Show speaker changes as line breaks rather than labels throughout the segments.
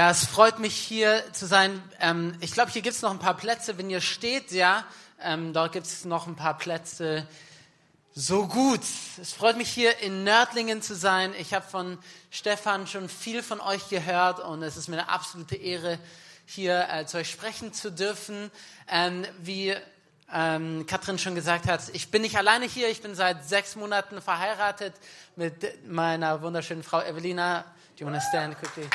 Ja, es freut mich hier zu sein. Ähm, ich glaube, hier gibt es noch ein paar Plätze. Wenn ihr steht, ja, ähm, dort gibt es noch ein paar Plätze. So gut. Es freut mich hier in Nördlingen zu sein. Ich habe von Stefan schon viel von euch gehört und es ist mir eine absolute Ehre, hier äh, zu euch sprechen zu dürfen. Ähm, wie ähm, Katrin schon gesagt hat, ich bin nicht alleine hier. Ich bin seit sechs Monaten verheiratet mit meiner wunderschönen Frau Evelina. Do you want to stand quickly?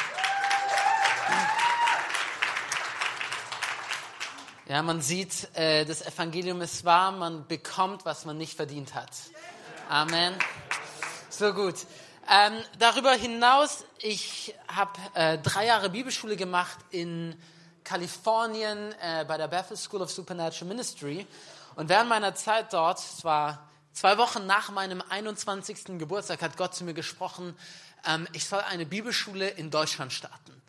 Ja, man sieht, äh, das Evangelium ist wahr, man bekommt, was man nicht verdient hat. Amen. So gut. Ähm, darüber hinaus, ich habe äh, drei Jahre Bibelschule gemacht in Kalifornien äh, bei der Bethel School of Supernatural Ministry. Und während meiner Zeit dort, es war zwei Wochen nach meinem 21. Geburtstag, hat Gott zu mir gesprochen, ähm, ich soll eine Bibelschule in Deutschland starten.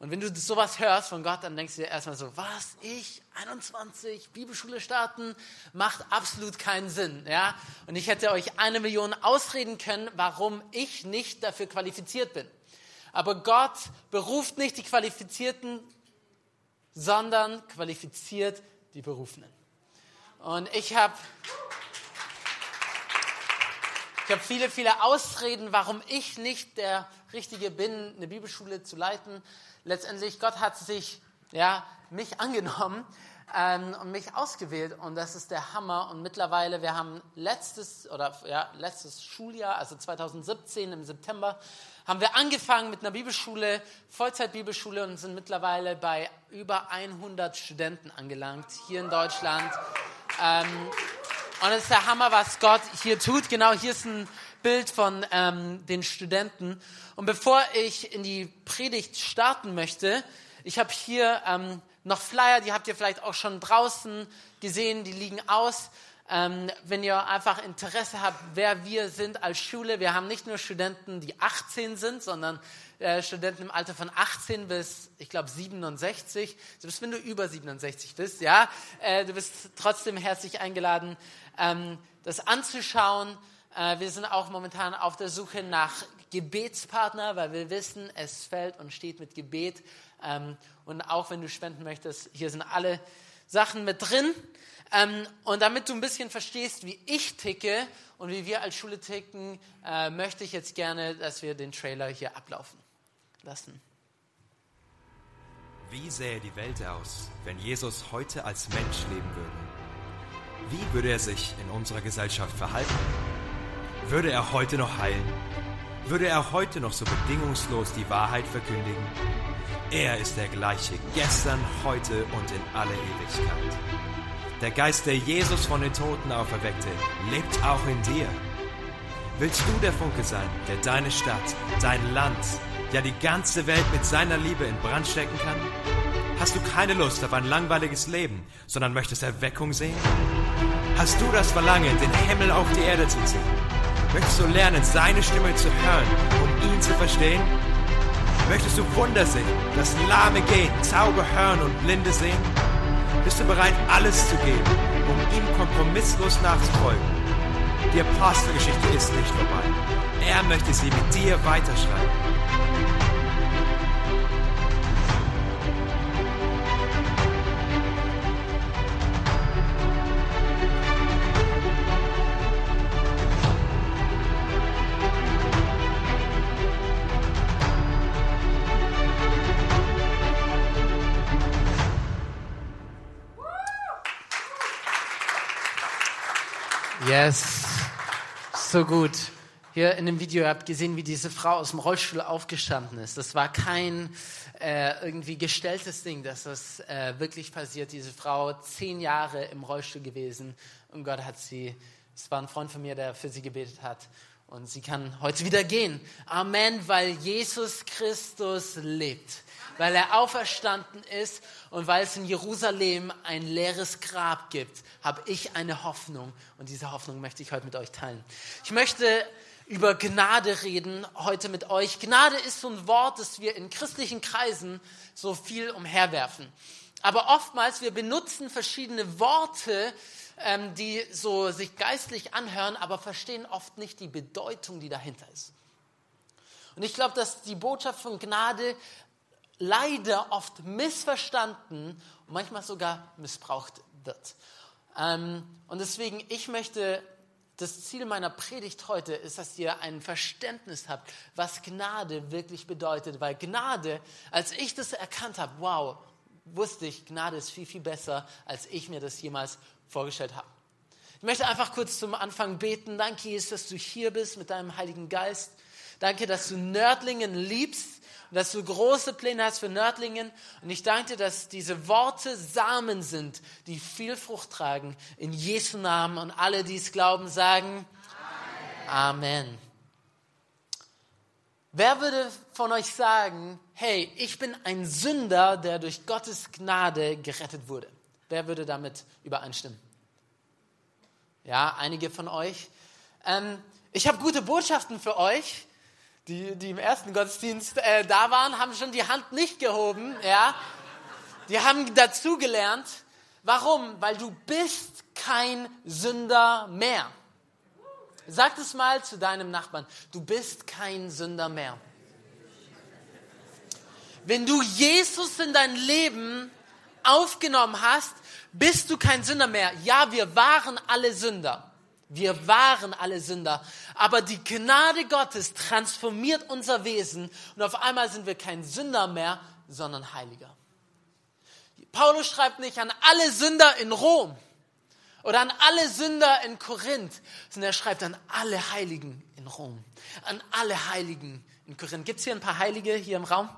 Und wenn du sowas hörst von Gott, dann denkst du dir erstmal so, was, ich, 21, Bibelschule starten, macht absolut keinen Sinn. Ja? Und ich hätte euch eine Million ausreden können, warum ich nicht dafür qualifiziert bin. Aber Gott beruft nicht die Qualifizierten, sondern qualifiziert die Berufenen. Und ich habe ich hab viele, viele Ausreden, warum ich nicht der Richtige bin, eine Bibelschule zu leiten letztendlich, Gott hat sich, ja, mich angenommen ähm, und mich ausgewählt und das ist der Hammer. Und mittlerweile, wir haben letztes, oder, ja, letztes Schuljahr, also 2017 im September, haben wir angefangen mit einer Bibelschule, Vollzeit-Bibelschule und sind mittlerweile bei über 100 Studenten angelangt hier in Deutschland. Ähm, und es ist der Hammer, was Gott hier tut. Genau, hier ist ein Bild von ähm, den Studenten. Und bevor ich in die Predigt starten möchte, ich habe hier ähm, noch Flyer, die habt ihr vielleicht auch schon draußen gesehen, die liegen aus. Ähm, wenn ihr einfach Interesse habt, wer wir sind als Schule, wir haben nicht nur Studenten, die 18 sind, sondern äh, Studenten im Alter von 18 bis, ich glaube, 67. Selbst wenn du über 67 bist, ja, äh, du bist trotzdem herzlich eingeladen, ähm, das anzuschauen. Äh, wir sind auch momentan auf der Suche nach Gebetspartner, weil wir wissen, es fällt und steht mit Gebet. Ähm, und auch wenn du spenden möchtest, hier sind alle Sachen mit drin. Ähm, und damit du ein bisschen verstehst, wie ich ticke und wie wir als Schule ticken, äh, möchte ich jetzt gerne, dass wir den Trailer hier ablaufen lassen.
Wie sähe die Welt aus, wenn Jesus heute als Mensch leben würde? Wie würde er sich in unserer Gesellschaft verhalten? Würde er heute noch heilen? Würde er heute noch so bedingungslos die Wahrheit verkündigen? Er ist der gleiche gestern, heute und in alle Ewigkeit. Der Geist, der Jesus von den Toten auferweckte, lebt auch in dir. Willst du der Funke sein, der deine Stadt, dein Land, ja die ganze Welt mit seiner Liebe in Brand stecken kann? Hast du keine Lust auf ein langweiliges Leben, sondern möchtest Erweckung sehen? Hast du das Verlangen, den Himmel auf die Erde zu ziehen? Möchtest du lernen, seine Stimme zu hören, um ihn zu verstehen? Möchtest du Wunder sehen, dass Lahme gehen, Zauber hören und Blinde sehen? Bist du bereit, alles zu geben, um ihm kompromisslos nachzufolgen? Die Apostelgeschichte ist nicht vorbei. Er möchte sie mit dir weiterschreiben.
Yes, so gut. Hier in dem Video habt ihr gesehen, wie diese Frau aus dem Rollstuhl aufgestanden ist. Das war kein äh, irgendwie gestelltes Ding, dass das äh, wirklich passiert. Diese Frau zehn Jahre im Rollstuhl gewesen und Gott hat sie. Es war ein Freund von mir, der für sie gebetet hat und sie kann heute wieder gehen. Amen, weil Jesus Christus lebt weil er auferstanden ist und weil es in Jerusalem ein leeres Grab gibt, habe ich eine Hoffnung und diese Hoffnung möchte ich heute mit euch teilen. Ich möchte über Gnade reden heute mit euch. Gnade ist so ein Wort, das wir in christlichen Kreisen so viel umherwerfen. Aber oftmals, wir benutzen verschiedene Worte, ähm, die so sich geistlich anhören, aber verstehen oft nicht die Bedeutung, die dahinter ist. Und ich glaube, dass die Botschaft von Gnade leider oft missverstanden und manchmal sogar missbraucht wird. Ähm, und deswegen, ich möchte, das Ziel meiner Predigt heute ist, dass ihr ein Verständnis habt, was Gnade wirklich bedeutet. Weil Gnade, als ich das erkannt habe, wow, wusste ich, Gnade ist viel, viel besser, als ich mir das jemals vorgestellt habe. Ich möchte einfach kurz zum Anfang beten. Danke, Jesus, dass du hier bist mit deinem Heiligen Geist. Danke, dass du Nördlingen liebst und dass du große Pläne hast für Nördlingen. Und ich danke dir, dass diese Worte Samen sind, die viel Frucht tragen. In Jesu Namen. Und alle, die es glauben, sagen Amen. Amen. Wer würde von euch sagen, hey, ich bin ein Sünder, der durch Gottes Gnade gerettet wurde? Wer würde damit übereinstimmen? Ja, einige von euch. Ähm, ich habe gute Botschaften für euch die, die im ersten Gottesdienst äh, da waren, haben schon die Hand nicht gehoben. Ja? Die haben dazugelernt. Warum? Weil du bist kein Sünder mehr. Sag es mal zu deinem Nachbarn. Du bist kein Sünder mehr. Wenn du Jesus in dein Leben aufgenommen hast, bist du kein Sünder mehr. Ja, wir waren alle Sünder. Wir waren alle Sünder, aber die Gnade Gottes transformiert unser Wesen und auf einmal sind wir kein Sünder mehr, sondern Heiliger. Paulus schreibt nicht an alle Sünder in Rom oder an alle Sünder in Korinth, sondern er schreibt an alle Heiligen in Rom, an alle Heiligen in Korinth. Gibt es hier ein paar Heilige hier im Raum?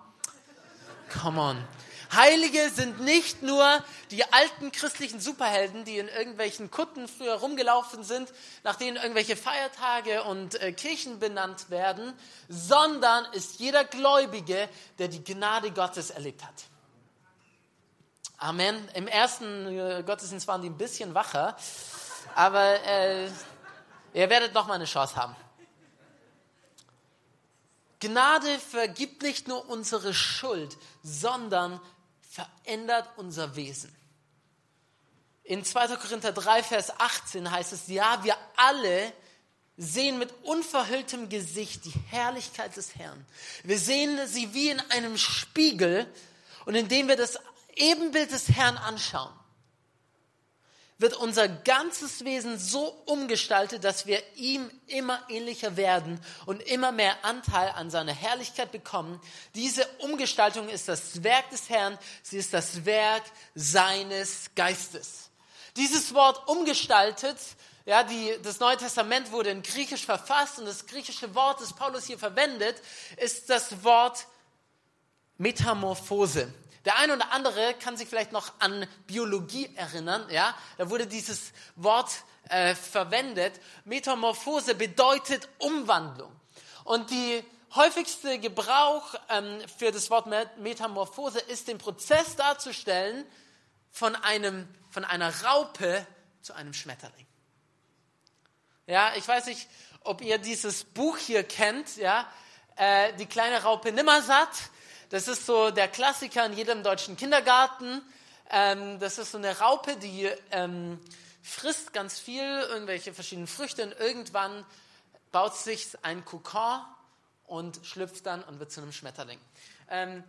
Come on. Heilige sind nicht nur die alten christlichen Superhelden, die in irgendwelchen Kutten früher rumgelaufen sind, nach denen irgendwelche Feiertage und äh, Kirchen benannt werden, sondern ist jeder Gläubige, der die Gnade Gottes erlebt hat. Amen. Im ersten äh, Gottesdienst waren die ein bisschen wacher, aber äh, ihr werdet noch mal eine Chance haben. Gnade vergibt nicht nur unsere Schuld, sondern verändert unser Wesen. In 2. Korinther 3, Vers 18 heißt es, ja, wir alle sehen mit unverhülltem Gesicht die Herrlichkeit des Herrn. Wir sehen sie wie in einem Spiegel und indem wir das Ebenbild des Herrn anschauen, wird unser ganzes Wesen so umgestaltet, dass wir ihm immer ähnlicher werden und immer mehr Anteil an seiner Herrlichkeit bekommen. Diese Umgestaltung ist das Werk des Herrn, sie ist das Werk seines Geistes. Dieses Wort umgestaltet, ja, die, das Neue Testament wurde in Griechisch verfasst und das griechische Wort, das Paulus hier verwendet, ist das Wort Metamorphose. Der eine oder andere kann sich vielleicht noch an Biologie erinnern. Ja? Da wurde dieses Wort äh, verwendet. Metamorphose bedeutet Umwandlung. Und die häufigste Gebrauch ähm, für das Wort Metamorphose ist den Prozess darzustellen von, einem, von einer Raupe zu einem Schmetterling. Ja, ich weiß nicht, ob ihr dieses Buch hier kennt, ja, äh, die kleine Raupe Nimmersatt. Das ist so der Klassiker in jedem deutschen Kindergarten. Ähm, das ist so eine Raupe, die ähm, frisst ganz viel, irgendwelche verschiedenen Früchte und irgendwann baut sich ein Kokon und schlüpft dann und wird zu einem Schmetterling. Ähm,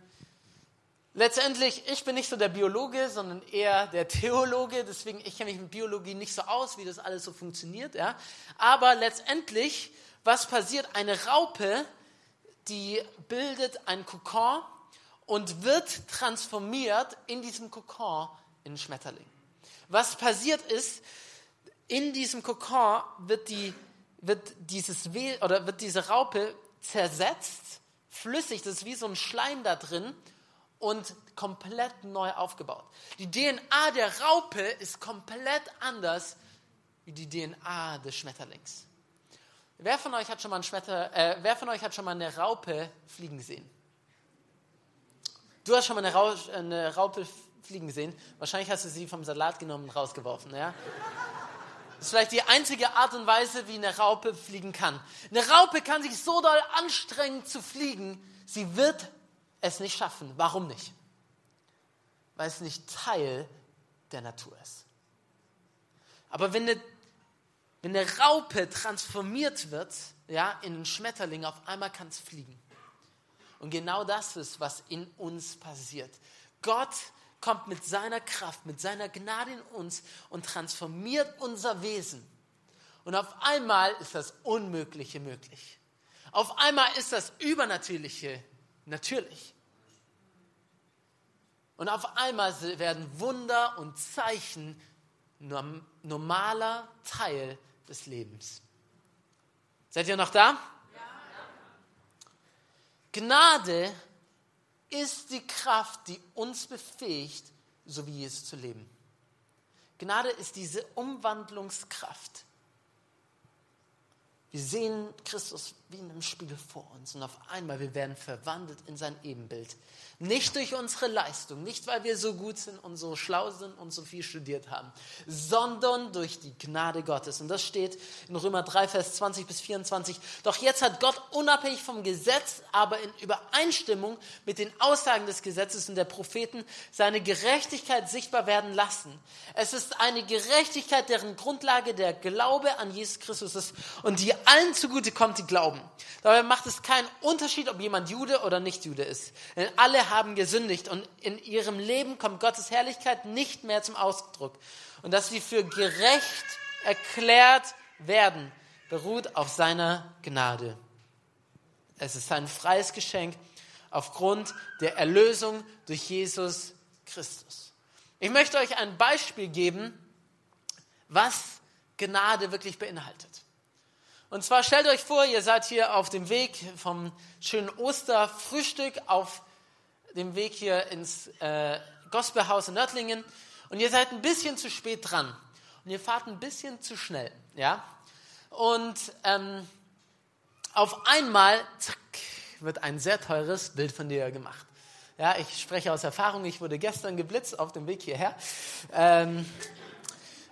letztendlich, ich bin nicht so der Biologe, sondern eher der Theologe, deswegen ich kenne mich mit Biologie nicht so aus, wie das alles so funktioniert. Ja? Aber letztendlich, was passiert? Eine Raupe, die bildet ein Kokon und wird transformiert in diesem Kokon in Schmetterling. Was passiert ist, in diesem Kokon wird, die, wird, dieses oder wird diese Raupe zersetzt, flüssig, das ist wie so ein Schleim da drin und komplett neu aufgebaut. Die DNA der Raupe ist komplett anders wie die DNA des Schmetterlings. Wer von euch hat schon mal, ein Schmetter, äh, wer von euch hat schon mal eine Raupe fliegen sehen? Du hast schon mal eine, Rausch, eine Raupe fliegen gesehen. Wahrscheinlich hast du sie vom Salat genommen und rausgeworfen. Ja? Das ist vielleicht die einzige Art und Weise, wie eine Raupe fliegen kann. Eine Raupe kann sich so doll anstrengen zu fliegen, sie wird es nicht schaffen. Warum nicht? Weil es nicht Teil der Natur ist. Aber wenn eine, wenn eine Raupe transformiert wird ja, in einen Schmetterling, auf einmal kann es fliegen. Und genau das ist, was in uns passiert. Gott kommt mit seiner Kraft, mit seiner Gnade in uns und transformiert unser Wesen. Und auf einmal ist das Unmögliche möglich. Auf einmal ist das Übernatürliche natürlich. Und auf einmal werden Wunder und Zeichen normaler Teil des Lebens. Seid ihr noch da? Gnade ist die Kraft, die uns befähigt, so wie Jesus zu leben. Gnade ist diese Umwandlungskraft, wir sehen Christus wie in einem Spiegel vor uns und auf einmal wir werden verwandelt in sein Ebenbild. Nicht durch unsere Leistung, nicht weil wir so gut sind und so schlau sind und so viel studiert haben, sondern durch die Gnade Gottes. Und das steht in Römer 3, Vers 20 bis 24. Doch jetzt hat Gott unabhängig vom Gesetz, aber in Übereinstimmung mit den Aussagen des Gesetzes und der Propheten seine Gerechtigkeit sichtbar werden lassen. Es ist eine Gerechtigkeit, deren Grundlage der Glaube an Jesus Christus ist und die allen zugute kommt, die glauben. Dabei macht es keinen Unterschied, ob jemand Jude oder nicht Jude ist. Denn alle haben gesündigt und in ihrem Leben kommt Gottes Herrlichkeit nicht mehr zum Ausdruck. Und dass sie für gerecht erklärt werden, beruht auf seiner Gnade. Es ist ein freies Geschenk aufgrund der Erlösung durch Jesus Christus. Ich möchte euch ein Beispiel geben, was Gnade wirklich beinhaltet. Und zwar stellt euch vor, ihr seid hier auf dem Weg vom schönen Osterfrühstück auf dem Weg hier ins äh, Gospelhaus in Nördlingen und ihr seid ein bisschen zu spät dran und ihr fahrt ein bisschen zu schnell, ja? Und ähm, auf einmal, zack, wird ein sehr teures Bild von dir gemacht. Ja, ich spreche aus Erfahrung, ich wurde gestern geblitzt auf dem Weg hierher. Ähm,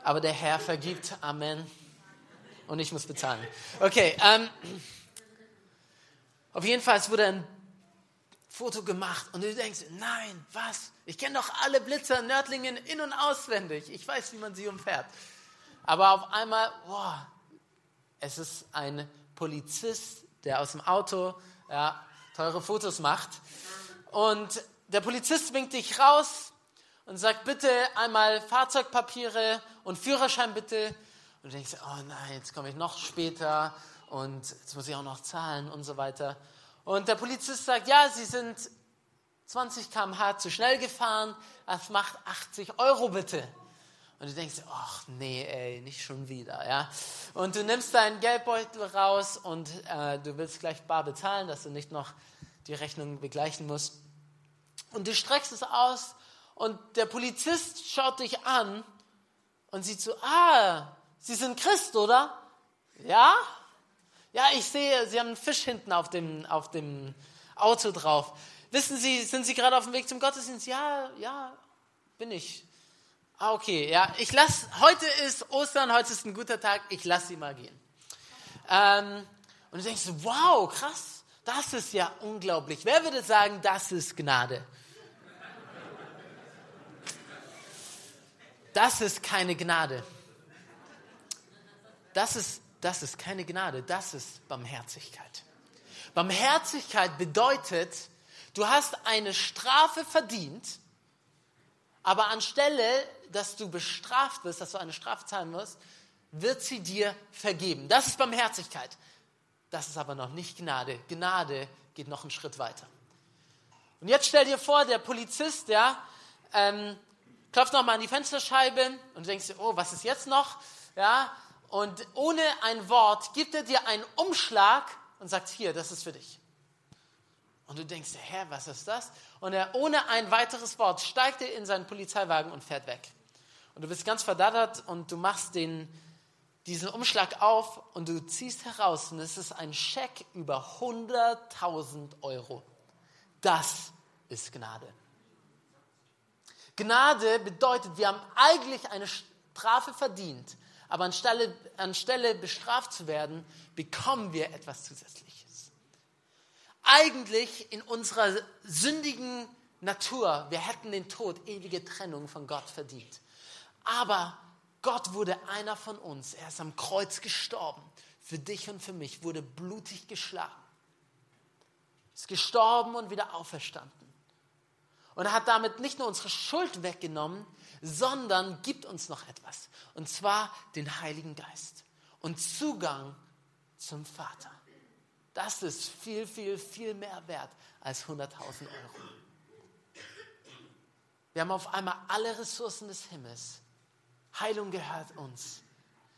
aber der Herr vergibt. Amen und ich muss bezahlen. Okay, ähm, auf jeden Fall, wurde ein Foto gemacht und du denkst, nein, was? Ich kenne doch alle Blitzer in Nördlingen in- und auswendig. Ich weiß, wie man sie umfährt. Aber auf einmal, boah, es ist ein Polizist, der aus dem Auto ja, teure Fotos macht. Und der Polizist winkt dich raus und sagt, bitte einmal Fahrzeugpapiere und Führerschein bitte. Und du denkst, oh nein, jetzt komme ich noch später und jetzt muss ich auch noch zahlen und so weiter. Und der Polizist sagt, ja, Sie sind 20 km/h zu schnell gefahren, das macht 80 Euro bitte. Und du denkst, ach nee, ey, nicht schon wieder, ja. Und du nimmst deinen Geldbeutel raus und äh, du willst gleich bar bezahlen, dass du nicht noch die Rechnung begleichen musst. Und du streckst es aus und der Polizist schaut dich an und sieht so, ah, Sie sind Christ, oder? Ja? Ja, ich sehe, Sie haben einen Fisch hinten auf dem, auf dem Auto drauf. Wissen Sie, sind Sie gerade auf dem Weg zum Gottesdienst? Ja, ja, bin ich. Ah, okay, ja, ich lasse, heute ist Ostern, heute ist ein guter Tag, ich lasse Sie mal gehen. Ähm, und du denkst, wow, krass, das ist ja unglaublich. Wer würde sagen, das ist Gnade? Das ist keine Gnade. Das ist, das ist keine Gnade, das ist Barmherzigkeit. Barmherzigkeit bedeutet, du hast eine Strafe verdient, aber anstelle, dass du bestraft wirst, dass du eine Strafe zahlen musst, wird sie dir vergeben. Das ist Barmherzigkeit. Das ist aber noch nicht Gnade. Gnade geht noch einen Schritt weiter. Und jetzt stell dir vor, der Polizist, ja, ähm, klopft nochmal an die Fensterscheibe und du denkst dir, oh, was ist jetzt noch? Ja, und ohne ein Wort gibt er dir einen Umschlag und sagt, hier, das ist für dich. Und du denkst, Herr, was ist das? Und er ohne ein weiteres Wort steigt er in seinen Polizeiwagen und fährt weg. Und du bist ganz verdattert und du machst den, diesen Umschlag auf und du ziehst heraus und es ist ein Scheck über 100.000 Euro. Das ist Gnade. Gnade bedeutet, wir haben eigentlich eine Strafe verdient, aber anstelle, anstelle bestraft zu werden, bekommen wir etwas Zusätzliches. Eigentlich in unserer sündigen Natur, wir hätten den Tod, ewige Trennung von Gott verdient. Aber Gott wurde einer von uns. Er ist am Kreuz gestorben. Für dich und für mich wurde blutig geschlagen. ist gestorben und wieder auferstanden. Und er hat damit nicht nur unsere Schuld weggenommen, sondern gibt uns noch etwas. Und zwar den Heiligen Geist und Zugang zum Vater. Das ist viel, viel, viel mehr wert als 100.000 Euro. Wir haben auf einmal alle Ressourcen des Himmels. Heilung gehört uns.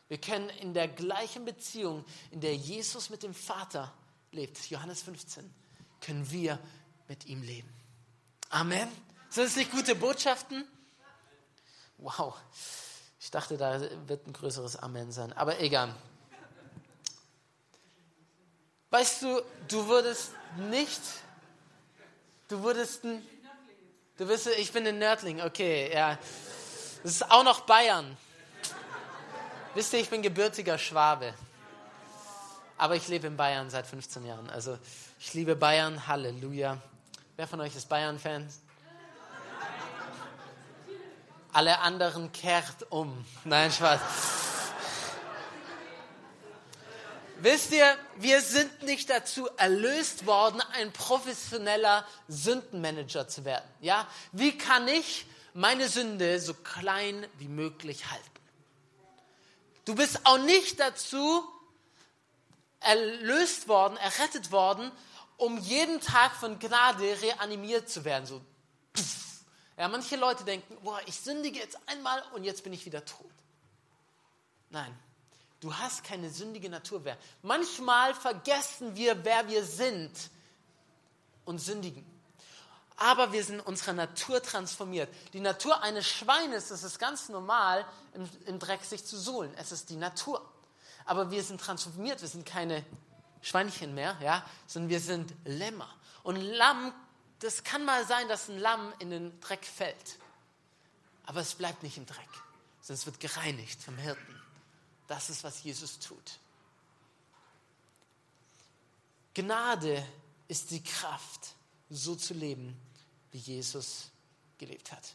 Wir können in der gleichen Beziehung, in der Jesus mit dem Vater lebt, Johannes 15, können wir mit ihm leben. Amen. Sind das nicht gute Botschaften? Wow. Ich dachte, da wird ein größeres Amen sein, aber egal. Weißt du, du würdest nicht, du würdest, du wirst, ich bin ein Nördling, okay, ja. Das ist auch noch Bayern. Wisst ihr, ich bin gebürtiger Schwabe. Aber ich lebe in Bayern seit 15 Jahren. Also ich liebe Bayern, Halleluja. Wer von euch ist Bayern-Fan? Alle anderen kehrt um. Nein, Spaß. Wisst ihr, wir sind nicht dazu erlöst worden, ein professioneller Sündenmanager zu werden. Ja? Wie kann ich meine Sünde so klein wie möglich halten? Du bist auch nicht dazu erlöst worden, errettet worden, um jeden Tag von Gnade reanimiert zu werden. So, Ja, manche Leute denken, boah, ich sündige jetzt einmal und jetzt bin ich wieder tot. Nein, Du hast keine sündige Natur mehr. Manchmal vergessen wir, wer wir sind und sündigen. Aber wir sind in unserer Natur transformiert. Die Natur eines Schweines, das ist ganz normal, im, im Dreck sich zu suhlen. Es ist die Natur. Aber wir sind transformiert. Wir sind keine Schweinchen mehr, ja, sondern wir sind Lämmer. Und Lamm, das kann mal sein, dass ein Lamm in den Dreck fällt. Aber es bleibt nicht im Dreck, sondern es wird gereinigt vom Hirten. Das ist, was Jesus tut. Gnade ist die Kraft, so zu leben, wie Jesus gelebt hat.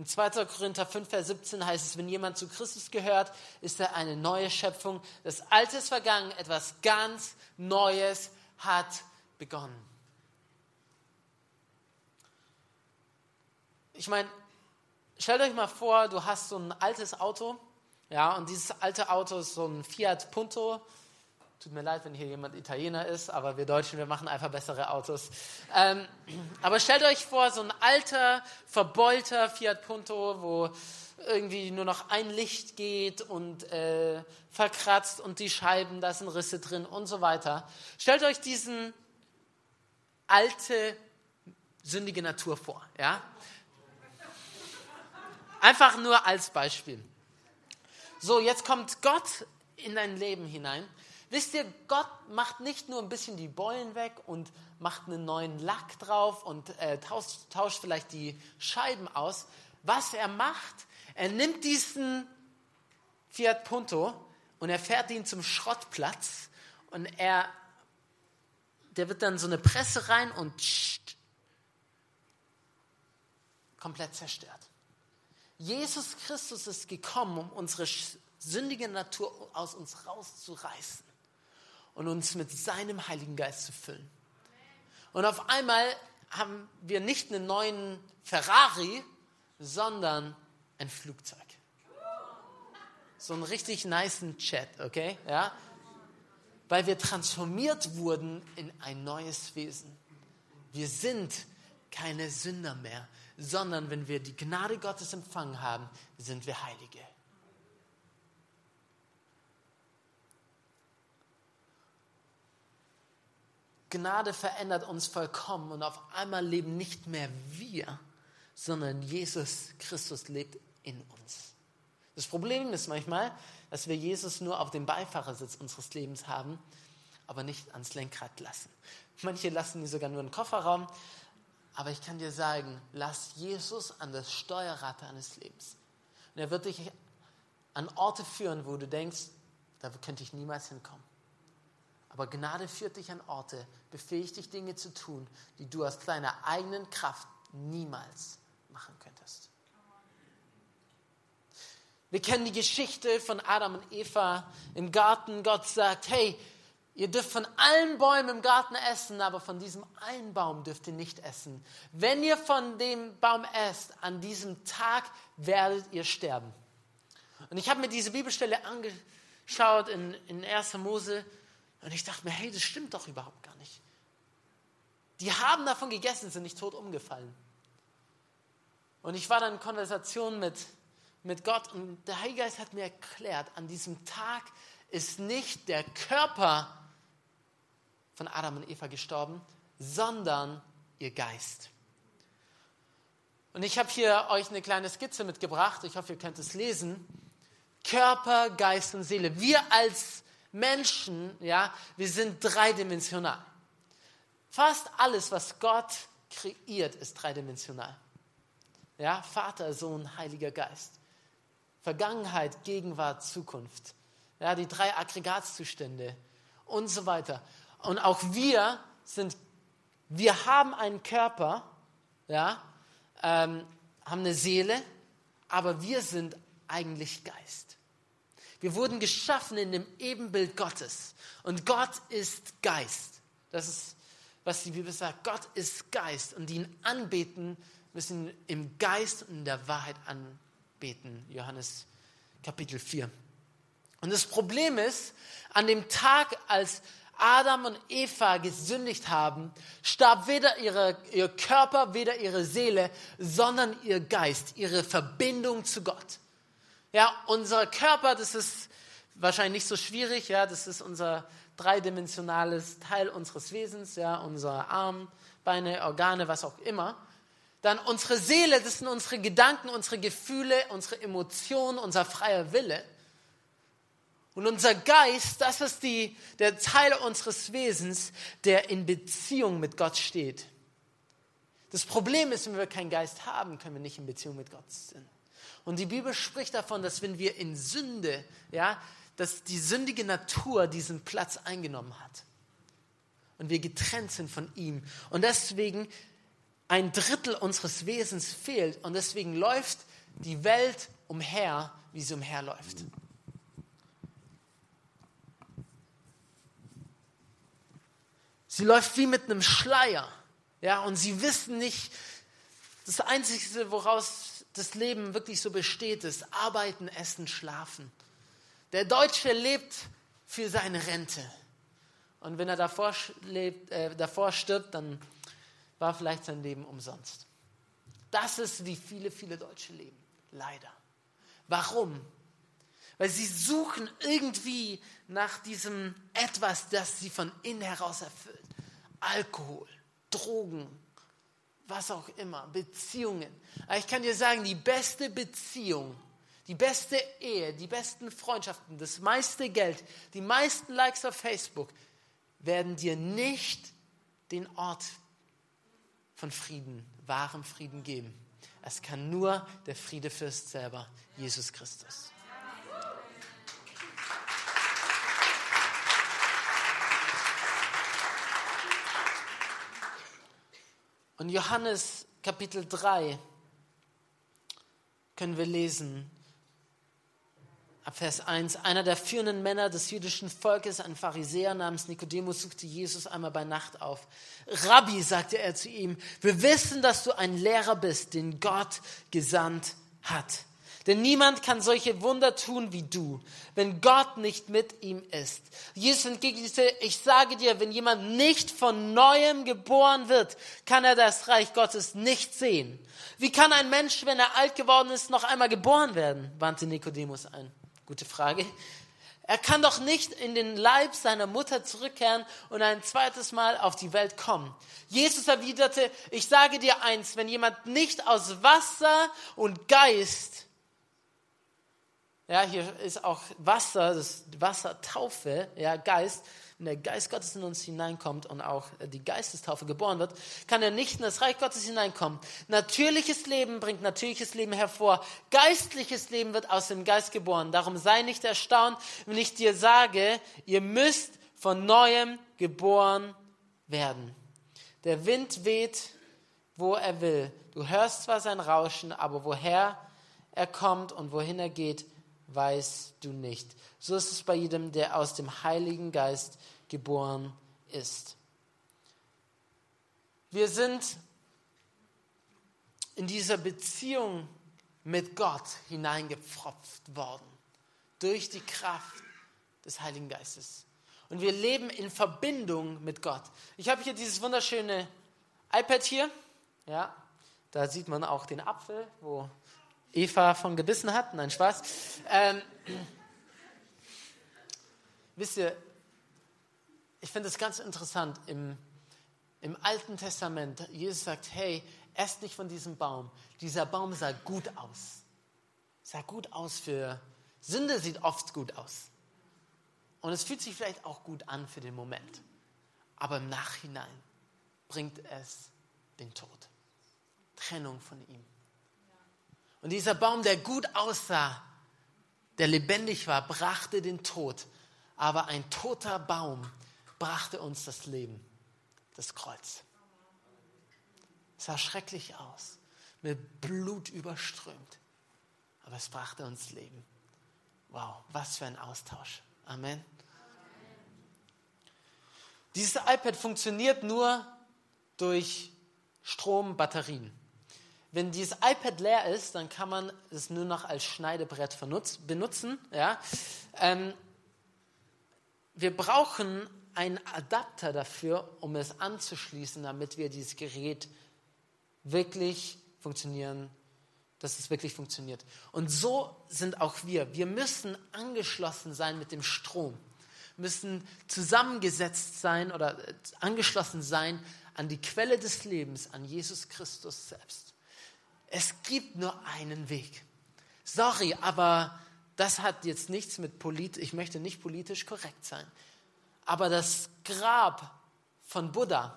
In 2. Korinther 5, Vers 17 heißt es, wenn jemand zu Christus gehört, ist er eine neue Schöpfung. Das Alte ist vergangen, etwas ganz Neues hat begonnen. Ich meine, stellt euch mal vor, du hast so ein altes Auto ja, und dieses alte Auto ist so ein Fiat Punto. Tut mir leid, wenn hier jemand Italiener ist, aber wir Deutschen, wir machen einfach bessere Autos. Ähm, aber stellt euch vor, so ein alter, verbeulter Fiat Punto, wo irgendwie nur noch ein Licht geht und äh, verkratzt und die Scheiben, da sind Risse drin und so weiter. Stellt euch diesen alte, sündige Natur vor. Ja? Einfach nur als Beispiel. So, jetzt kommt Gott in dein Leben hinein. Wisst ihr, Gott macht nicht nur ein bisschen die Beulen weg und macht einen neuen Lack drauf und äh, tauscht, tauscht vielleicht die Scheiben aus. Was er macht, er nimmt diesen Fiat Punto und er fährt ihn zum Schrottplatz und er, der wird dann so eine Presse rein und komplett zerstört. Jesus Christus ist gekommen, um unsere sündige Natur aus uns rauszureißen und uns mit seinem Heiligen Geist zu füllen. Und auf einmal haben wir nicht einen neuen Ferrari, sondern ein Flugzeug. So einen richtig niceen Chat, okay? Ja? Weil wir transformiert wurden in ein neues Wesen. Wir sind keine Sünder mehr, sondern wenn wir die Gnade Gottes empfangen haben, sind wir Heilige. Gnade verändert uns vollkommen und auf einmal leben nicht mehr wir, sondern Jesus Christus lebt in uns. Das Problem ist manchmal, dass wir Jesus nur auf dem Beifahrersitz unseres Lebens haben, aber nicht ans Lenkrad lassen. Manche lassen ihn sogar nur im Kofferraum, aber ich kann dir sagen, lass Jesus an das Steuerrad deines Lebens. Und er wird dich an Orte führen, wo du denkst, da könnte ich niemals hinkommen. Aber Gnade führt dich an Orte, befähigt dich Dinge zu tun, die du aus deiner eigenen Kraft niemals machen könntest. Wir kennen die Geschichte von Adam und Eva im Garten. Gott sagt, hey, Ihr dürft von allen Bäumen im Garten essen, aber von diesem einen Baum dürft ihr nicht essen. Wenn ihr von dem Baum esst, an diesem Tag werdet ihr sterben. Und ich habe mir diese Bibelstelle angeschaut in, in 1. Mose und ich dachte mir, hey, das stimmt doch überhaupt gar nicht. Die haben davon gegessen, sind nicht tot umgefallen. Und ich war dann in Konversation mit, mit Gott und der Heilige Geist hat mir erklärt, an diesem Tag ist nicht der Körper von Adam und Eva gestorben, sondern ihr Geist. Und ich habe hier euch eine kleine Skizze mitgebracht. Ich hoffe, ihr könnt es lesen. Körper, Geist und Seele. Wir als Menschen, ja, wir sind dreidimensional. Fast alles, was Gott kreiert, ist dreidimensional. Ja, Vater, Sohn, Heiliger Geist. Vergangenheit, Gegenwart, Zukunft. Ja, die drei Aggregatzustände und so weiter. Und auch wir sind, wir haben einen Körper, ja, ähm, haben eine Seele, aber wir sind eigentlich Geist. Wir wurden geschaffen in dem Ebenbild Gottes. Und Gott ist Geist. Das ist, was die Bibel sagt. Gott ist Geist. Und die ihn anbeten, müssen im Geist und in der Wahrheit anbeten. Johannes Kapitel 4. Und das Problem ist, an dem Tag, als Adam und Eva gesündigt haben, starb weder ihre, ihr Körper, weder ihre Seele, sondern ihr Geist, ihre Verbindung zu Gott. Ja, unser Körper, das ist wahrscheinlich nicht so schwierig, ja, das ist unser dreidimensionales Teil unseres Wesens, ja, unser Arm, Beine, Organe, was auch immer. Dann unsere Seele, das sind unsere Gedanken, unsere Gefühle, unsere Emotionen, unser freier Wille. Und unser Geist, das ist die, der Teil unseres Wesens, der in Beziehung mit Gott steht. Das Problem ist, wenn wir keinen Geist haben, können wir nicht in Beziehung mit Gott sein. Und die Bibel spricht davon, dass wenn wir in Sünde, ja, dass die sündige Natur diesen Platz eingenommen hat. Und wir getrennt sind von ihm. Und deswegen ein Drittel unseres Wesens fehlt. Und deswegen läuft die Welt umher, wie sie umherläuft. Sie läuft wie mit einem Schleier. Ja, und sie wissen nicht, das Einzige, woraus das Leben wirklich so besteht, ist arbeiten, essen, schlafen. Der Deutsche lebt für seine Rente. Und wenn er davor, lebt, äh, davor stirbt, dann war vielleicht sein Leben umsonst. Das ist, wie viele, viele Deutsche leben. Leider. Warum? Weil sie suchen irgendwie nach diesem etwas, das sie von innen heraus erfüllt. Alkohol, Drogen, was auch immer, Beziehungen. Aber ich kann dir sagen, die beste Beziehung, die beste Ehe, die besten Freundschaften, das meiste Geld, die meisten Likes auf Facebook werden dir nicht den Ort von Frieden, wahrem Frieden geben. Es kann nur der Friedefürst selber, Jesus Christus. Und Johannes Kapitel 3 können wir lesen, ab Vers 1, einer der führenden Männer des jüdischen Volkes, ein Pharisäer namens Nikodemus, suchte Jesus einmal bei Nacht auf. Rabbi, sagte er zu ihm, wir wissen, dass du ein Lehrer bist, den Gott gesandt hat. Denn niemand kann solche Wunder tun wie du, wenn Gott nicht mit ihm ist. Jesus entgegnete, ich sage dir, wenn jemand nicht von neuem geboren wird, kann er das Reich Gottes nicht sehen. Wie kann ein Mensch, wenn er alt geworden ist, noch einmal geboren werden? wandte Nikodemus ein. Gute Frage. Er kann doch nicht in den Leib seiner Mutter zurückkehren und ein zweites Mal auf die Welt kommen. Jesus erwiderte, ich sage dir eins, wenn jemand nicht aus Wasser und Geist ja, hier ist auch Wasser, das Wassertaufe, ja, Geist. Wenn der Geist Gottes in uns hineinkommt und auch die Geistestaufe geboren wird, kann er nicht in das Reich Gottes hineinkommen. Natürliches Leben bringt natürliches Leben hervor. Geistliches Leben wird aus dem Geist geboren. Darum sei nicht erstaunt, wenn ich dir sage, ihr müsst von neuem geboren werden. Der Wind weht, wo er will. Du hörst zwar sein Rauschen, aber woher er kommt und wohin er geht, weißt du nicht. So ist es bei jedem, der aus dem Heiligen Geist geboren ist. Wir sind in dieser Beziehung mit Gott hineingepfropft worden durch die Kraft des Heiligen Geistes. Und wir leben in Verbindung mit Gott. Ich habe hier dieses wunderschöne iPad hier. Ja, da sieht man auch den Apfel, wo Eva von gebissen hat. Nein, Spaß. Ähm, wisst ihr, ich finde es ganz interessant. Im, Im Alten Testament, Jesus sagt, hey, esst nicht von diesem Baum. Dieser Baum sah gut aus. Sah gut aus für, Sünde sieht oft gut aus. Und es fühlt sich vielleicht auch gut an für den Moment. Aber im Nachhinein bringt es den Tod. Trennung von ihm. Und dieser Baum, der gut aussah, der lebendig war, brachte den Tod. Aber ein toter Baum brachte uns das Leben, das Kreuz. Es sah schrecklich aus, mit Blut überströmt. Aber es brachte uns Leben. Wow, was für ein Austausch. Amen. Dieses iPad funktioniert nur durch Strom, Batterien. Wenn dieses iPad leer ist, dann kann man es nur noch als Schneidebrett benutzen. Ja? Ähm, wir brauchen einen Adapter dafür, um es anzuschließen, damit wir dieses Gerät wirklich funktionieren, dass es wirklich funktioniert. Und so sind auch wir. Wir müssen angeschlossen sein mit dem Strom, müssen zusammengesetzt sein oder äh, angeschlossen sein an die Quelle des Lebens, an Jesus Christus selbst. Es gibt nur einen Weg. Sorry, aber das hat jetzt nichts mit Polit, ich möchte nicht politisch korrekt sein. Aber das Grab von Buddha,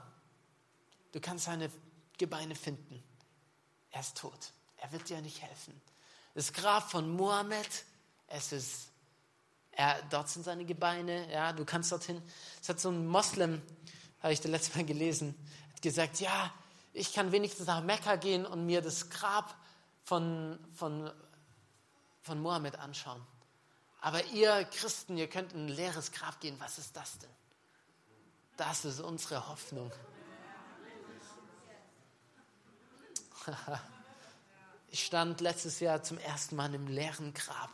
du kannst seine Gebeine finden. Er ist tot. Er wird dir nicht helfen. Das Grab von Mohammed, es ist, er, dort sind seine Gebeine, ja, du kannst dorthin. Es hat so ein Moslem, habe ich das letzte Mal gelesen, hat gesagt, ja, ich kann wenigstens nach Mekka gehen und mir das Grab von, von, von Mohammed anschauen. Aber ihr Christen, ihr könnt in ein leeres Grab gehen. Was ist das denn? Das ist unsere Hoffnung. Ich stand letztes Jahr zum ersten Mal im leeren Grab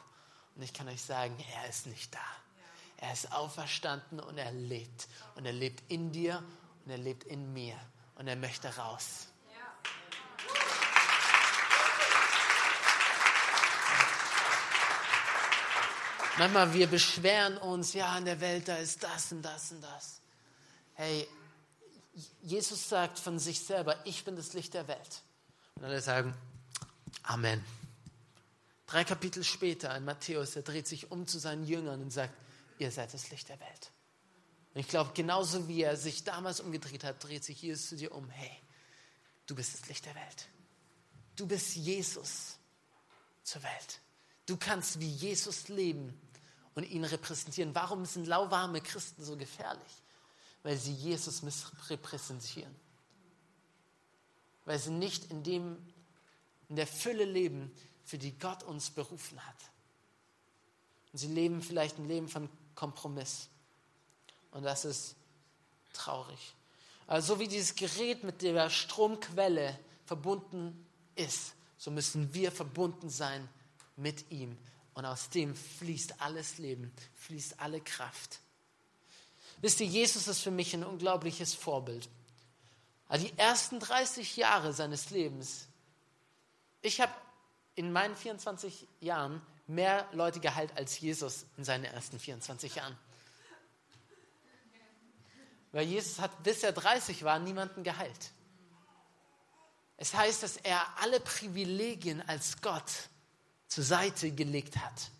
und ich kann euch sagen, er ist nicht da. Er ist auferstanden und er lebt. Und er lebt in dir und er lebt in mir und er möchte raus. Manchmal wir beschweren uns, ja, in der Welt, da ist das und das und das. Hey, Jesus sagt von sich selber, ich bin das Licht der Welt. Und alle sagen, Amen. Drei Kapitel später in Matthäus, er dreht sich um zu seinen Jüngern und sagt, ihr seid das Licht der Welt. Und ich glaube, genauso wie er sich damals umgedreht hat, dreht sich Jesus zu dir um. Hey, du bist das Licht der Welt. Du bist Jesus zur Welt. Du kannst wie Jesus leben und ihn repräsentieren. Warum sind lauwarme Christen so gefährlich? Weil sie Jesus repräsentieren. Weil sie nicht in, dem, in der Fülle leben, für die Gott uns berufen hat. Und sie leben vielleicht ein Leben von Kompromiss. Und das ist traurig. Also so wie dieses Gerät mit der Stromquelle verbunden ist, so müssen wir verbunden sein mit ihm. Und aus dem fließt alles Leben, fließt alle Kraft. Wisst ihr, Jesus ist für mich ein unglaubliches Vorbild. Also die ersten 30 Jahre seines Lebens, ich habe in meinen 24 Jahren mehr Leute geheilt als Jesus in seinen ersten 24 Jahren. Weil Jesus hat, bis er 30 war, niemanden geheilt. Es heißt, dass er alle Privilegien als Gott zur Seite gelegt hat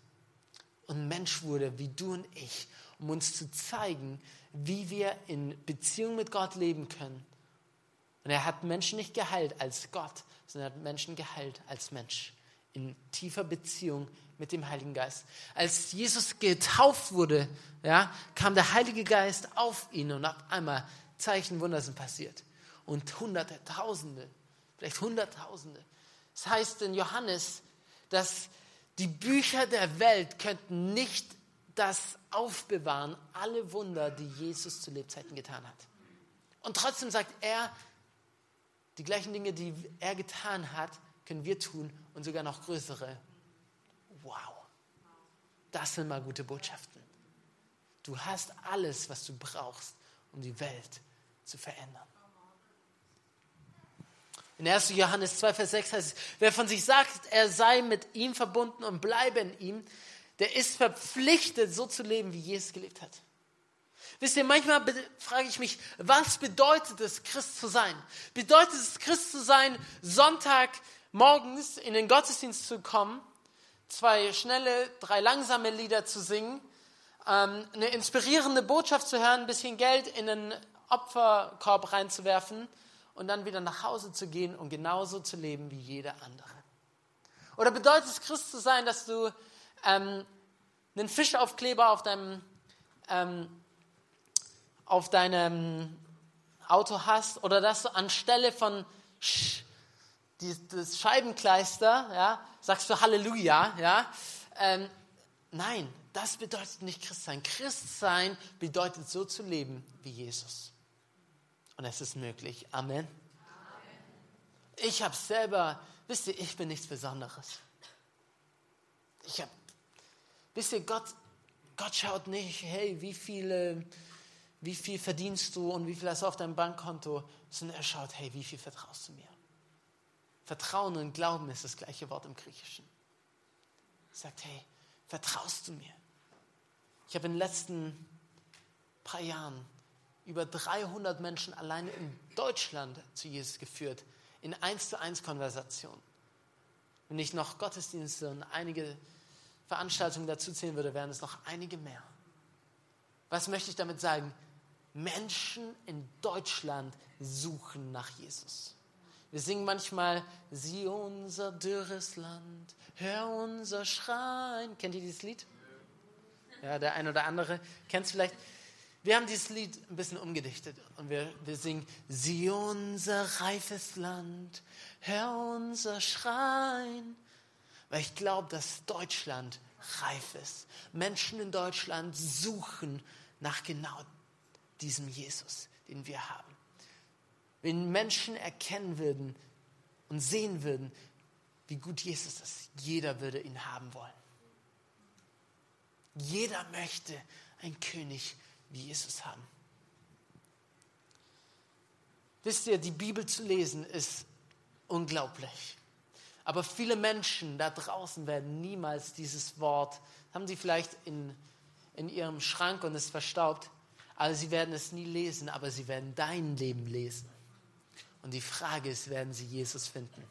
und Mensch wurde wie du und ich, um uns zu zeigen, wie wir in Beziehung mit Gott leben können. Und er hat Menschen nicht geheilt als Gott, sondern er hat Menschen geheilt als Mensch in tiefer Beziehung mit dem Heiligen Geist. Als Jesus getauft wurde, ja, kam der Heilige Geist auf ihn und auf einmal Zeichen, Wunder sind passiert. Und Hunderte, Tausende, vielleicht Hunderttausende. Das heißt in Johannes, dass die Bücher der Welt könnten nicht das aufbewahren, alle Wunder, die Jesus zu Lebzeiten getan hat. Und trotzdem sagt er, die gleichen Dinge, die er getan hat, können wir tun und sogar noch größere. Wow, das sind mal gute Botschaften. Du hast alles, was du brauchst, um die Welt zu verändern. In 1. Johannes 2, Vers 6 heißt es, wer von sich sagt, er sei mit ihm verbunden und bleibe in ihm, der ist verpflichtet, so zu leben, wie Jesus gelebt hat. Wisst ihr, manchmal frage ich mich, was bedeutet es, Christ zu sein? Bedeutet es, Christ zu sein, Sonntag morgens in den Gottesdienst zu kommen, zwei schnelle, drei langsame Lieder zu singen, ähm, eine inspirierende Botschaft zu hören, ein bisschen Geld in den Opferkorb reinzuwerfen und dann wieder nach Hause zu gehen und genauso zu leben wie jeder andere? Oder bedeutet es, Christ zu sein, dass du ähm, einen Fischaufkleber auf deinem, ähm, auf deinem Auto hast oder dass du anstelle von Sch, die, das Scheibenkleister, ja, sagst du Halleluja, ja? Ähm, nein, das bedeutet nicht Christ sein. Christ sein bedeutet so zu leben wie Jesus. Und es ist möglich. Amen. Amen. Ich habe selber, wisst ihr, ich bin nichts Besonderes. Ich habe, wisst ihr, Gott, Gott schaut nicht, hey, wie viele, wie viel verdienst du und wie viel hast du auf deinem Bankkonto, sondern er schaut, hey, wie viel vertraust du mir? Vertrauen und Glauben ist das gleiche Wort im Griechischen. Sagt, hey, vertraust du mir? Ich habe in den letzten paar Jahren über 300 Menschen alleine in Deutschland zu Jesus geführt, in 1 zu 1 Konversation. Wenn ich noch Gottesdienste und einige Veranstaltungen dazu zählen würde, wären es noch einige mehr. Was möchte ich damit sagen? Menschen in Deutschland suchen nach Jesus. Wir singen manchmal, sieh unser dürres Land, hör unser Schreien. Kennt ihr dieses Lied? Ja, der ein oder andere kennt es vielleicht. Wir haben dieses Lied ein bisschen umgedichtet und wir, wir singen, sieh unser reifes Land, hör unser Schreien. Weil ich glaube, dass Deutschland reif ist. Menschen in Deutschland suchen nach genau diesem Jesus, den wir haben. Wenn Menschen erkennen würden und sehen würden, wie gut Jesus ist, jeder würde ihn haben wollen. Jeder möchte einen König wie Jesus haben. Wisst ihr, die Bibel zu lesen ist unglaublich. Aber viele Menschen da draußen werden niemals dieses Wort, haben sie vielleicht in, in ihrem Schrank und es verstaubt, aber sie werden es nie lesen, aber sie werden dein Leben lesen. Und die Frage ist, werden sie Jesus finden?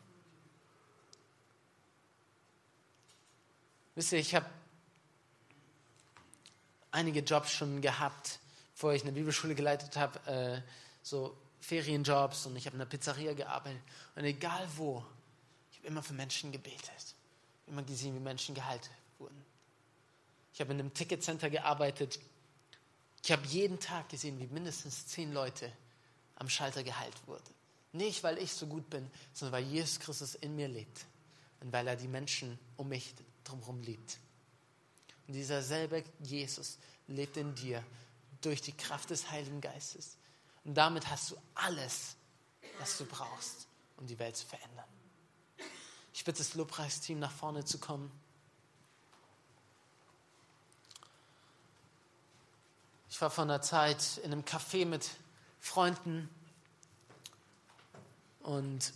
Wisst ihr, ich habe einige Jobs schon gehabt, bevor ich eine Bibelschule geleitet habe, äh, so Ferienjobs und ich habe in einer Pizzeria gearbeitet. Und egal wo, ich habe immer für Menschen gebetet. Immer gesehen, wie Menschen geheilt wurden. Ich habe in einem Ticketcenter gearbeitet. Ich habe jeden Tag gesehen, wie mindestens zehn Leute am Schalter geheilt wurden. Nicht, weil ich so gut bin, sondern weil Jesus Christus in mir lebt und weil er die Menschen um mich drumherum liebt. Und dieser selbe Jesus lebt in dir durch die Kraft des Heiligen Geistes. Und damit hast du alles, was du brauchst, um die Welt zu verändern. Ich bitte das Lobpreisteam nach vorne zu kommen. Ich war vor einer Zeit in einem Café mit Freunden und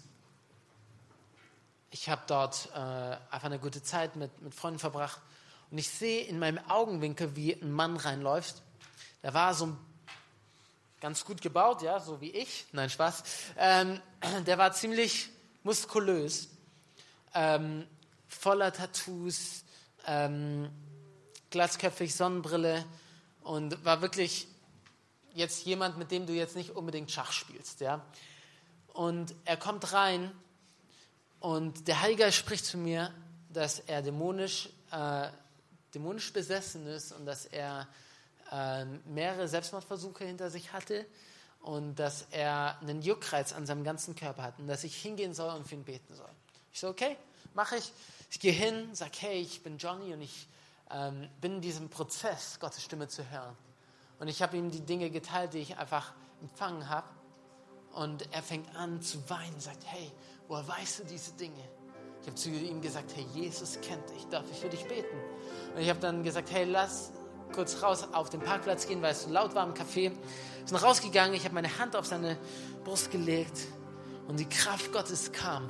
ich habe dort äh, einfach eine gute Zeit mit, mit Freunden verbracht. Und ich sehe in meinem Augenwinkel, wie ein Mann reinläuft. Der war so ganz gut gebaut, ja, so wie ich. Nein, Spaß. Ähm, der war ziemlich muskulös, ähm, voller Tattoos, ähm, glatzköpfig, Sonnenbrille und war wirklich jetzt jemand, mit dem du jetzt nicht unbedingt Schach spielst, ja. Und er kommt rein und der Heilige spricht zu mir, dass er dämonisch äh, dämonisch besessen ist und dass er äh, mehrere Selbstmordversuche hinter sich hatte und dass er einen Juckreiz an seinem ganzen Körper hat und dass ich hingehen soll und für ihn beten soll. Ich so, okay, mache ich. Ich gehe hin, sage, hey, ich bin Johnny und ich ähm, bin in diesem Prozess, Gottes Stimme zu hören. Und ich habe ihm die Dinge geteilt, die ich einfach empfangen habe. Und er fängt an zu weinen, sagt, hey, woher weißt du diese Dinge? Ich habe zu ihm gesagt, hey, Jesus kennt dich, darf ich für dich beten? Und ich habe dann gesagt, hey, lass kurz raus auf den Parkplatz gehen, weil es so laut war im Café. Sind rausgegangen, ich habe meine Hand auf seine Brust gelegt und die Kraft Gottes kam.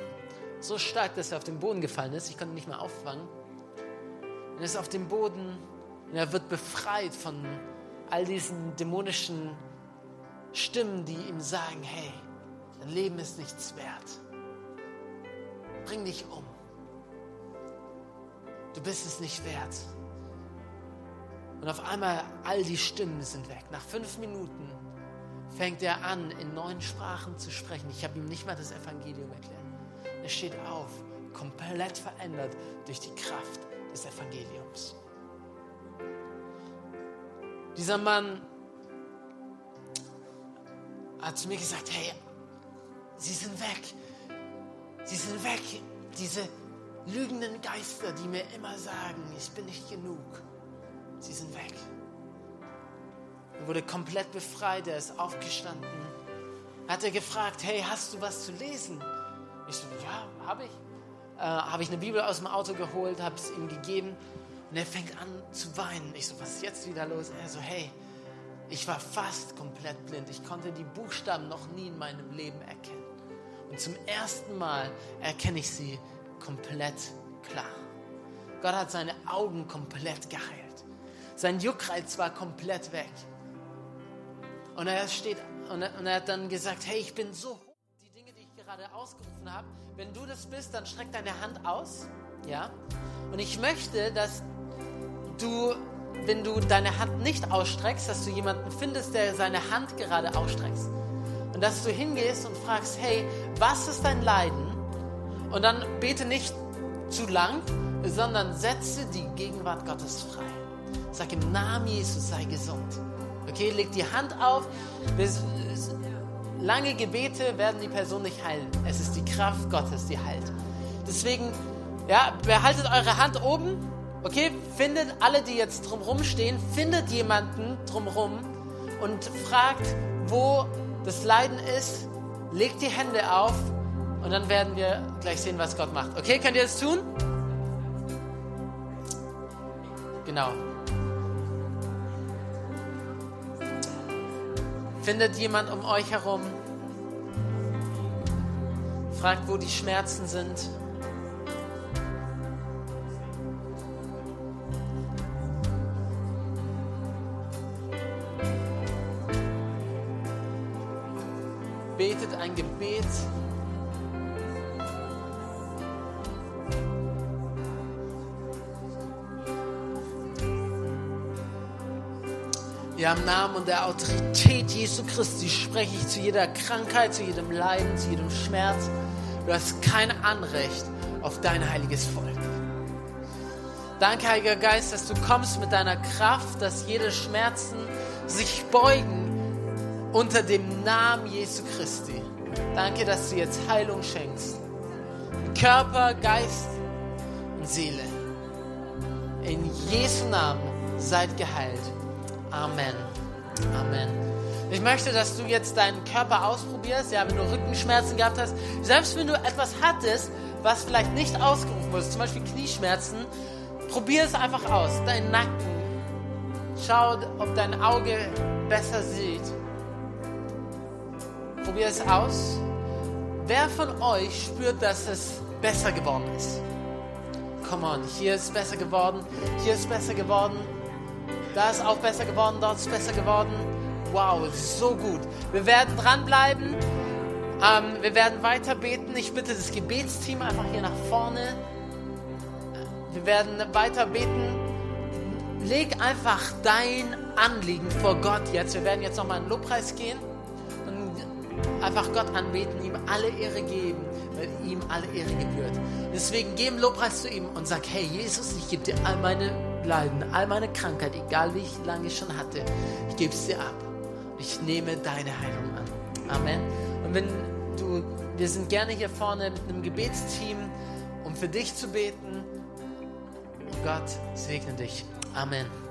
So stark, dass er auf den Boden gefallen ist. Ich konnte ihn nicht mehr auffangen. Und er ist auf dem Boden und er wird befreit von all diesen dämonischen Stimmen, die ihm sagen, hey, dein Leben ist nichts wert. Bring dich um. Du bist es nicht wert. Und auf einmal all die Stimmen sind weg. Nach fünf Minuten fängt er an, in neuen Sprachen zu sprechen. Ich habe ihm nicht mal das Evangelium erklärt. Er steht auf, komplett verändert durch die Kraft des Evangeliums. Dieser Mann hat zu mir gesagt, hey, sie sind weg. Sie sind weg. Diese lügenden Geister, die mir immer sagen, ich bin nicht genug. Sie sind weg. Er wurde komplett befreit, er ist aufgestanden. Hat er gefragt, hey, hast du was zu lesen? Ich so, ja, habe ich. Äh, habe ich eine Bibel aus dem Auto geholt, habe es ihm gegeben und er fängt an zu weinen. Ich so, was ist jetzt wieder los? Er so, hey, ich war fast komplett blind. Ich konnte die Buchstaben noch nie in meinem Leben erkennen. Und zum ersten Mal erkenne ich sie komplett klar. Gott hat seine Augen komplett geheilt. Sein Juckreiz war komplett weg. Und er steht und er, und er hat dann gesagt, hey, ich bin so hoch. Die Dinge, die ich gerade ausgerufen habe, wenn du das bist, dann streck deine Hand aus. Ja? Und ich möchte, dass du, wenn du deine Hand nicht ausstreckst, dass du jemanden findest, der seine Hand gerade ausstreckt. Und dass du hingehst und fragst, hey, was ist dein Leiden? Und dann bete nicht zu lang, sondern setze die Gegenwart Gottes frei. Sag im Namen Jesus sei gesund. Okay, leg die Hand auf. Lange Gebete werden die Person nicht heilen. Es ist die Kraft Gottes, die heilt. Deswegen, ja, behaltet eure Hand oben. Okay, findet alle, die jetzt drumherum stehen, findet jemanden drumherum und fragt, wo das Leiden ist. Legt die Hände auf und dann werden wir gleich sehen, was Gott macht. Okay, könnt ihr das tun? Genau. Findet jemand um euch herum? Fragt, wo die Schmerzen sind. Betet ein Gebet Ja, im Namen und der Autorität Jesu Christi spreche ich zu jeder Krankheit, zu jedem Leiden, zu jedem Schmerz. Du hast kein Anrecht auf dein heiliges Volk. Danke, Heiliger Geist, dass du kommst mit deiner Kraft, dass jede Schmerzen sich beugen unter dem Namen Jesu Christi. Danke, dass du jetzt Heilung schenkst. Körper, Geist und Seele. In Jesu Namen seid geheilt. Amen. Amen. Ich möchte, dass du jetzt deinen Körper ausprobierst, ja, wenn du Rückenschmerzen gehabt hast, selbst wenn du etwas hattest, was vielleicht nicht ausgerufen wurde, zum Beispiel Knieschmerzen, probier es einfach aus. Dein Nacken. Schau, ob dein Auge besser sieht. Probier es aus. Wer von euch spürt, dass es besser geworden ist? Come on, hier ist es besser geworden, hier ist es besser geworden. Da ist auch besser geworden, dort ist besser geworden. Wow, so gut. Wir werden dranbleiben. Ähm, wir werden weiter beten. Ich bitte das Gebetsteam einfach hier nach vorne. Wir werden weiter beten. Leg einfach dein Anliegen vor Gott jetzt. Wir werden jetzt nochmal in den Lobpreis gehen einfach Gott anbeten, ihm alle Ehre geben, weil ihm alle Ehre gebührt. Deswegen im Lobpreis zu ihm und sag, hey Jesus, ich gebe dir all meine Leiden, all meine Krankheit, egal wie ich lange schon hatte, ich gebe es dir ab. Ich nehme deine Heilung an. Amen. Und wenn du, wir sind gerne hier vorne mit einem Gebetsteam, um für dich zu beten. Gott segne dich. Amen.